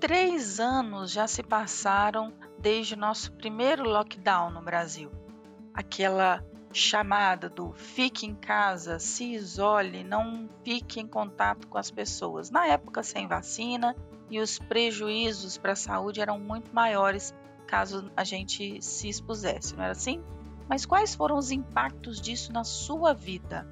Três anos já se passaram desde nosso primeiro lockdown no Brasil. Aquela chamada do fique em casa, se isole, não fique em contato com as pessoas. Na época sem vacina e os prejuízos para a saúde eram muito maiores caso a gente se expusesse, não era assim? Mas quais foram os impactos disso na sua vida?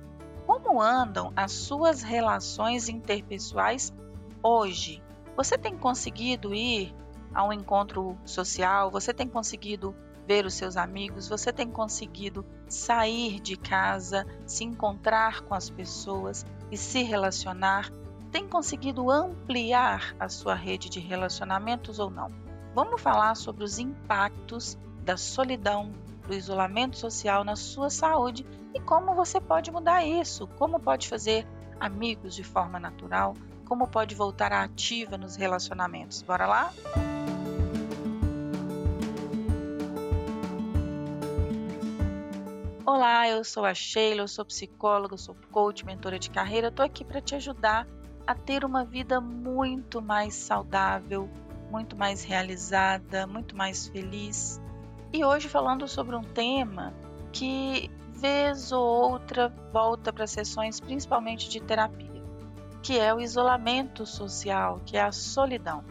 Como andam as suas relações interpessoais hoje? Você tem conseguido ir a um encontro social? Você tem conseguido ver os seus amigos, você tem conseguido sair de casa, se encontrar com as pessoas e se relacionar, tem conseguido ampliar a sua rede de relacionamentos ou não? Vamos falar sobre os impactos da solidão, do isolamento social na sua saúde e como você pode mudar isso, como pode fazer amigos de forma natural, como pode voltar ativa nos relacionamentos. Bora lá? Olá, eu sou a Sheila, eu sou psicóloga, sou coach, mentora de carreira. Estou aqui para te ajudar a ter uma vida muito mais saudável, muito mais realizada, muito mais feliz. E hoje falando sobre um tema que vez ou outra volta para sessões principalmente de terapia, que é o isolamento social, que é a solidão.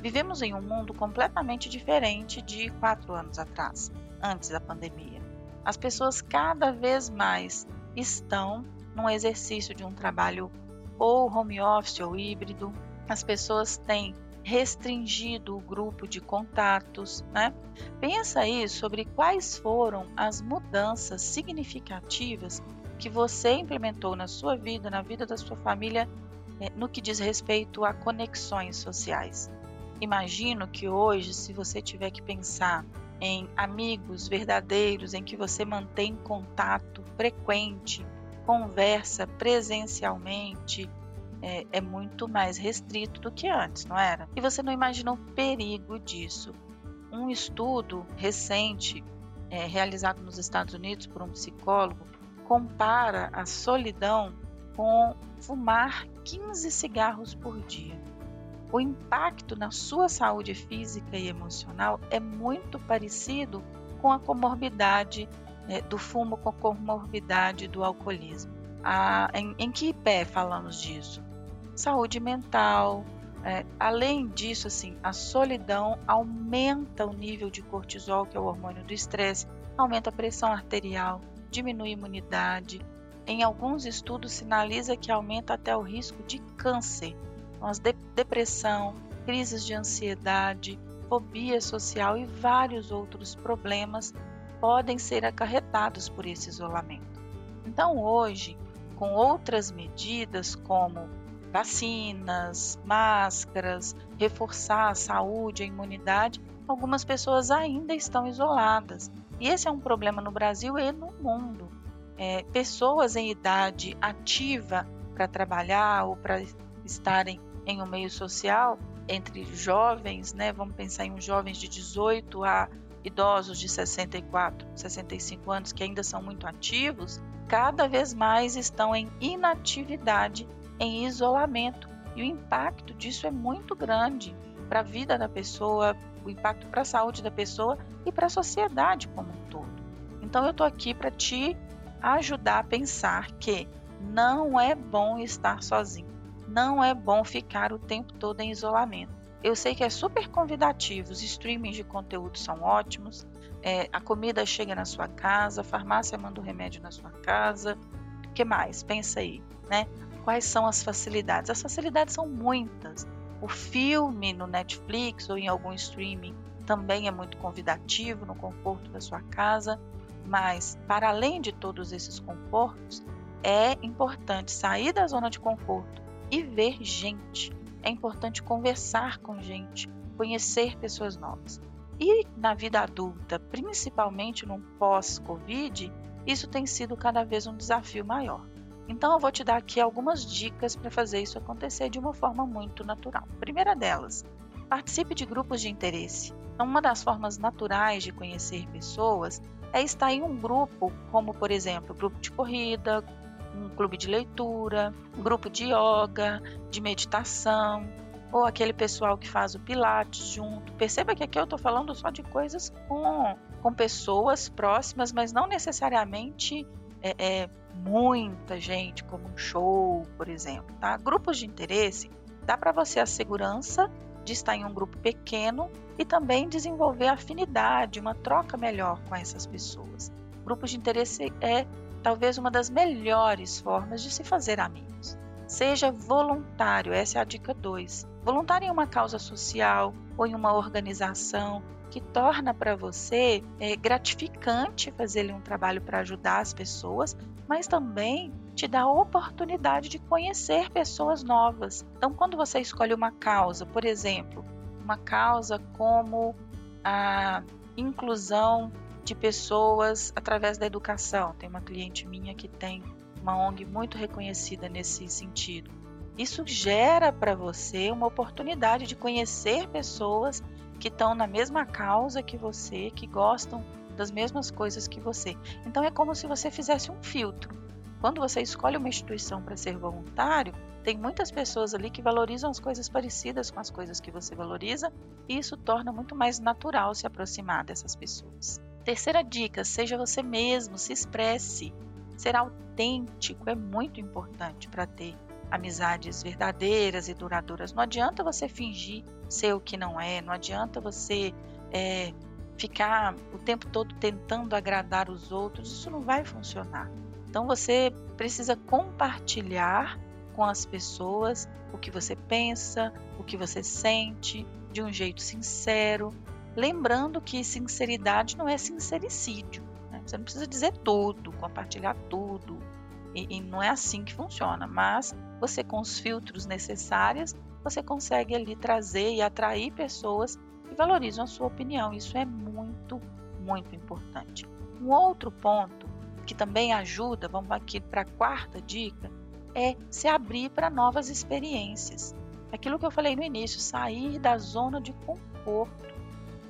Vivemos em um mundo completamente diferente de quatro anos atrás, antes da pandemia as pessoas cada vez mais estão num exercício de um trabalho ou home office ou híbrido. As pessoas têm restringido o grupo de contatos, né? Pensa aí sobre quais foram as mudanças significativas que você implementou na sua vida, na vida da sua família, eh, no que diz respeito a conexões sociais. Imagino que hoje, se você tiver que pensar em amigos verdadeiros em que você mantém contato frequente, conversa presencialmente, é, é, muito mais restrito do que antes, não era? E você não imagina o perigo disso. Um estudo recente, é, realizado nos Estados Unidos por um psicólogo, compara a solidão com fumar 15 cigarros por dia o impacto na sua saúde física e emocional é muito parecido com a comorbidade é, do fumo, com a comorbidade do alcoolismo. Ah, em, em, que pé falamos disso? Saúde mental. É, além disso, assim, a solidão aumenta o nível de cortisol, que é o hormônio do estresse, aumenta a pressão arterial, diminui a imunidade. Em alguns estudos sinaliza que aumenta até o risco de câncer as de depressão, crises de ansiedade, fobia social e vários outros problemas podem ser acarretados por esse isolamento. Então, hoje, com outras medidas como vacinas, máscaras, reforçar a saúde, a imunidade, algumas pessoas ainda estão isoladas. E esse é um problema no Brasil e no mundo. É, pessoas em idade ativa para trabalhar ou para estarem em um meio social entre jovens, né? Vamos pensar em jovens de 18 a idosos de 64, 65 anos que ainda são muito ativos, cada vez mais estão em inatividade, em isolamento. E o impacto disso é muito grande para a vida da pessoa, o impacto para a saúde da pessoa e para a sociedade como um todo. Então eu estou aqui para te ajudar a pensar que não é bom estar sozinho não é bom ficar o tempo todo em isolamento. Eu sei que é super convidativo, os streamings de conteúdo são ótimos, é, a comida chega na sua casa, a farmácia manda o remédio na sua casa. O que mais? Pensa aí, né? Quais são as facilidades? As facilidades são muitas. O filme no Netflix ou em algum streaming também é muito convidativo no conforto da sua casa, mas para além de todos esses confortos, é importante sair da zona de conforto e ver gente. É importante conversar com gente, conhecer pessoas novas. E na vida adulta, principalmente no pós-Covid, isso tem sido cada vez um desafio maior. Então eu vou te dar aqui algumas dicas para fazer isso acontecer de uma forma muito natural. primeira delas, participe de grupos de interesse. Então, uma das formas naturais de conhecer pessoas é estar em um grupo, como por exemplo, grupo de corrida, um clube de leitura, um grupo de yoga, de meditação. ou aquele pessoal que faz o Pilates junto. Perceba que aqui eu estou falando só de coisas com, com pessoas próximas, mas não necessariamente é, é, muita gente, como um show, por exemplo. Tá? Grupos de interesse dá para você a segurança de estar em um grupo pequeno e também desenvolver afinidade, uma troca melhor com essas pessoas. Grupos de interesse é talvez uma das melhores formas de se fazer amigos. Seja voluntário, essa é a dica 2. Voluntário em uma causa social ou em uma organização que torna para você é, gratificante fazer um trabalho para ajudar as pessoas, mas também te dá a oportunidade de conhecer pessoas novas. Então, quando você escolhe uma causa, por exemplo, uma causa como a inclusão de pessoas através da educação. Tem uma cliente minha que tem uma ONG muito reconhecida nesse sentido. Isso gera para você uma oportunidade de conhecer pessoas que estão na mesma causa que você, que gostam das mesmas coisas que você. Então é como se você fizesse um filtro. Quando você escolhe uma instituição para ser voluntário, tem muitas pessoas ali que valorizam as coisas parecidas com as coisas que você valoriza, e isso torna muito mais natural se aproximar dessas pessoas. Terceira dica: seja você mesmo, se expresse. Ser autêntico é muito importante para ter amizades verdadeiras e duradouras. Não adianta você fingir ser o que não é, não adianta você é, ficar o tempo todo tentando agradar os outros, isso não vai funcionar. Então você precisa compartilhar com as pessoas o que você pensa, o que você sente, de um jeito sincero. Lembrando que sinceridade não é sincericídio. Você não precisa dizer tudo, compartilhar tudo. E, e não é assim que funciona. Mas você, com os filtros necessários, você consegue ali trazer e atrair pessoas que valorizam a sua opinião. Isso é muito, muito importante. Um outro ponto que também ajuda, vamos aqui para a quarta dica, é se abrir para novas experiências. Aquilo que eu falei no início, sair da zona de conforto.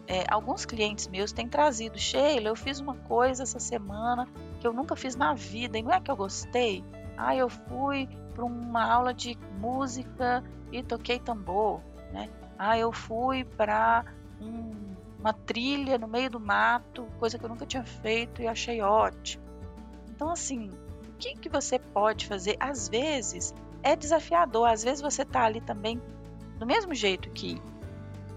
É, alguns clientes meus têm trazido, Sheila, eu fiz uma coisa essa semana que eu nunca fiz na vida e não é que eu gostei. Ah, eu fui para uma aula de música e toquei tambor, né? Ah, eu fui para um, uma trilha no meio do mato, coisa que eu nunca tinha feito e achei ótimo. Então, assim, o que, que você pode fazer? Às vezes é desafiador, às vezes você está ali também, do mesmo jeito que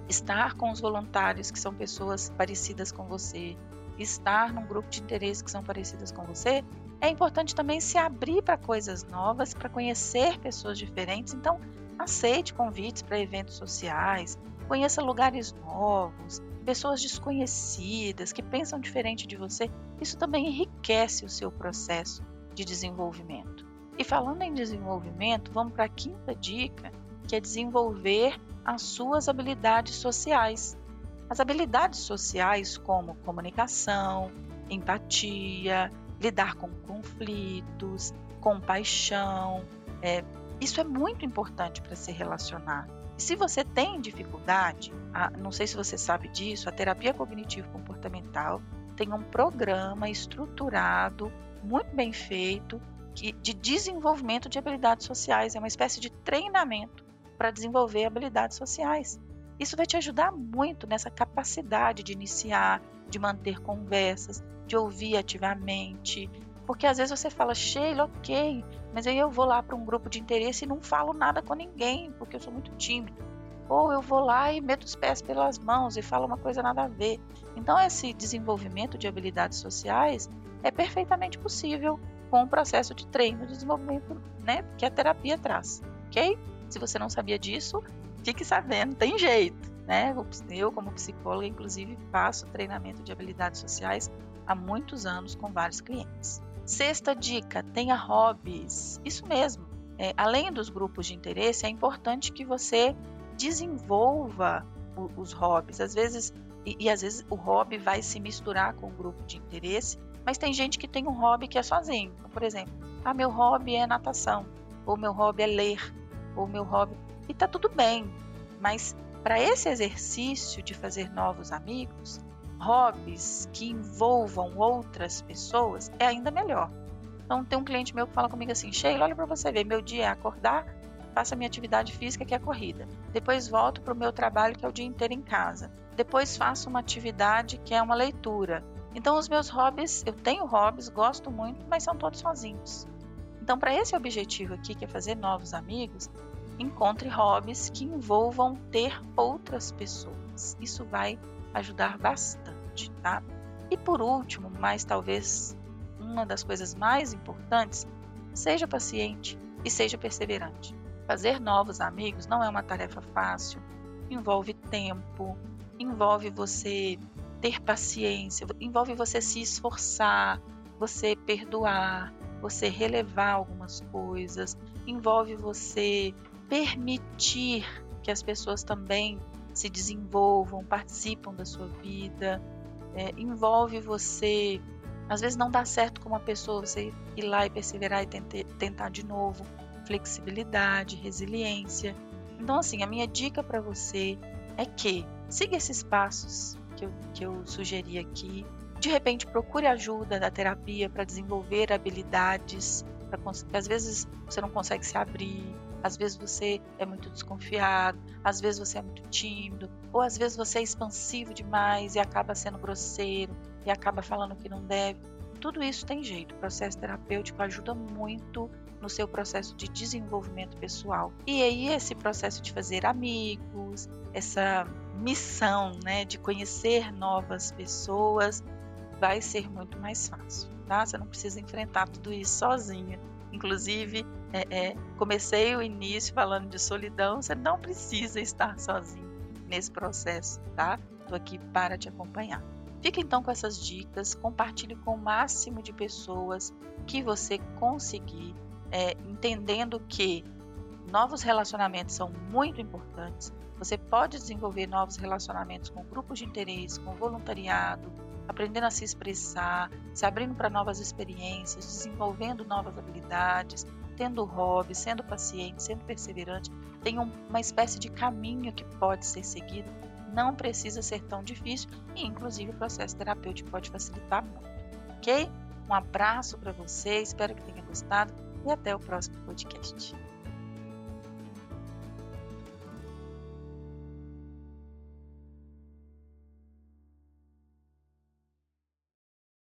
estar com os voluntários, que são pessoas parecidas com você, estar num grupo de interesse que são parecidas com você, é importante também se abrir para coisas novas, para conhecer pessoas diferentes. Então, aceite convites para eventos sociais, conheça lugares novos, pessoas desconhecidas que pensam diferente de você, isso também enriquece o seu processo de desenvolvimento. E falando em desenvolvimento, vamos para a quinta dica, que é desenvolver as suas habilidades sociais. As habilidades sociais, como comunicação, empatia, lidar com conflitos, compaixão, é, isso é muito importante para se relacionar. Se você tem dificuldade, a, não sei se você sabe disso, a terapia cognitivo-comportamental tem um programa estruturado, muito bem feito, que, de desenvolvimento de habilidades sociais. É uma espécie de treinamento para desenvolver habilidades sociais. Isso vai te ajudar muito nessa capacidade de iniciar, de manter conversas, de ouvir ativamente. Porque às vezes você fala, Sheila, ok, mas aí eu vou lá para um grupo de interesse e não falo nada com ninguém, porque eu sou muito tímido. Ou eu vou lá e meto os pés pelas mãos e falo uma coisa nada a ver. Então, esse desenvolvimento de habilidades sociais é perfeitamente possível com o processo de treino de desenvolvimento né, que a terapia traz. Ok? Se você não sabia disso, fique sabendo, tem jeito. Né? Eu, como psicóloga, inclusive, faço treinamento de habilidades sociais há muitos anos com vários clientes. Sexta dica: tenha hobbies. Isso mesmo. É, além dos grupos de interesse, é importante que você desenvolva o, os hobbies. Às vezes, e, e, às vezes o hobby vai se misturar com o grupo de interesse, mas tem gente que tem um hobby que é sozinho. Por exemplo, ah, meu hobby é natação, ou meu hobby é ler, ou meu hobby. E tá tudo bem, mas para esse exercício de fazer novos amigos, hobbies que envolvam outras pessoas é ainda melhor. Então tem um cliente meu que fala comigo assim, Sheila, olha para você ver, meu dia é acordar, faço a minha atividade física, que é a corrida. Depois volto para o meu trabalho, que é o dia inteiro em casa. Depois faço uma atividade que é uma leitura. Então, os meus hobbies, eu tenho hobbies, gosto muito, mas são todos sozinhos. Então, para esse objetivo aqui, que é fazer novos amigos, encontre hobbies que envolvam ter outras pessoas. Isso vai ajudar bastante, tá? E por último, mas talvez uma das coisas mais importantes, seja paciente e seja perseverante. Fazer novos amigos não é uma tarefa fácil, envolve tempo, envolve você ter paciência, envolve você se esforçar, você perdoar, você relevar algumas coisas, envolve você permitir que as pessoas também se desenvolvam, participam da sua vida, é, envolve você. Às vezes não dá certo com uma pessoa, você ir lá e perseverar e tentar de novo. Flexibilidade, resiliência. Então, assim, a minha dica para você é que siga esses passos que eu, que eu sugeri aqui. De repente, procure ajuda da terapia para desenvolver habilidades, pra, às vezes você não consegue se abrir, às vezes você é muito desconfiado, às vezes você é muito tímido, ou às vezes você é expansivo demais e acaba sendo grosseiro e acaba falando que não deve. Tudo isso tem jeito. O processo terapêutico ajuda muito no seu processo de desenvolvimento pessoal. E aí esse processo de fazer amigos, essa missão, né, de conhecer novas pessoas, vai ser muito mais fácil, tá? Você não precisa enfrentar tudo isso sozinha. Inclusive, é, é, comecei o início falando de solidão, você não precisa estar sozinho nesse processo, tá? Estou aqui para te acompanhar. Fique então com essas dicas, compartilhe com o máximo de pessoas que você conseguir, é, entendendo que novos relacionamentos são muito importantes. Você pode desenvolver novos relacionamentos com grupos de interesse, com voluntariado, aprendendo a se expressar, se abrindo para novas experiências, desenvolvendo novas habilidades, tendo hobby, sendo paciente, sendo perseverante, tem um, uma espécie de caminho que pode ser seguido. Não precisa ser tão difícil e, inclusive, o processo terapêutico pode facilitar muito. Ok? Um abraço para você, espero que tenha gostado e até o próximo podcast.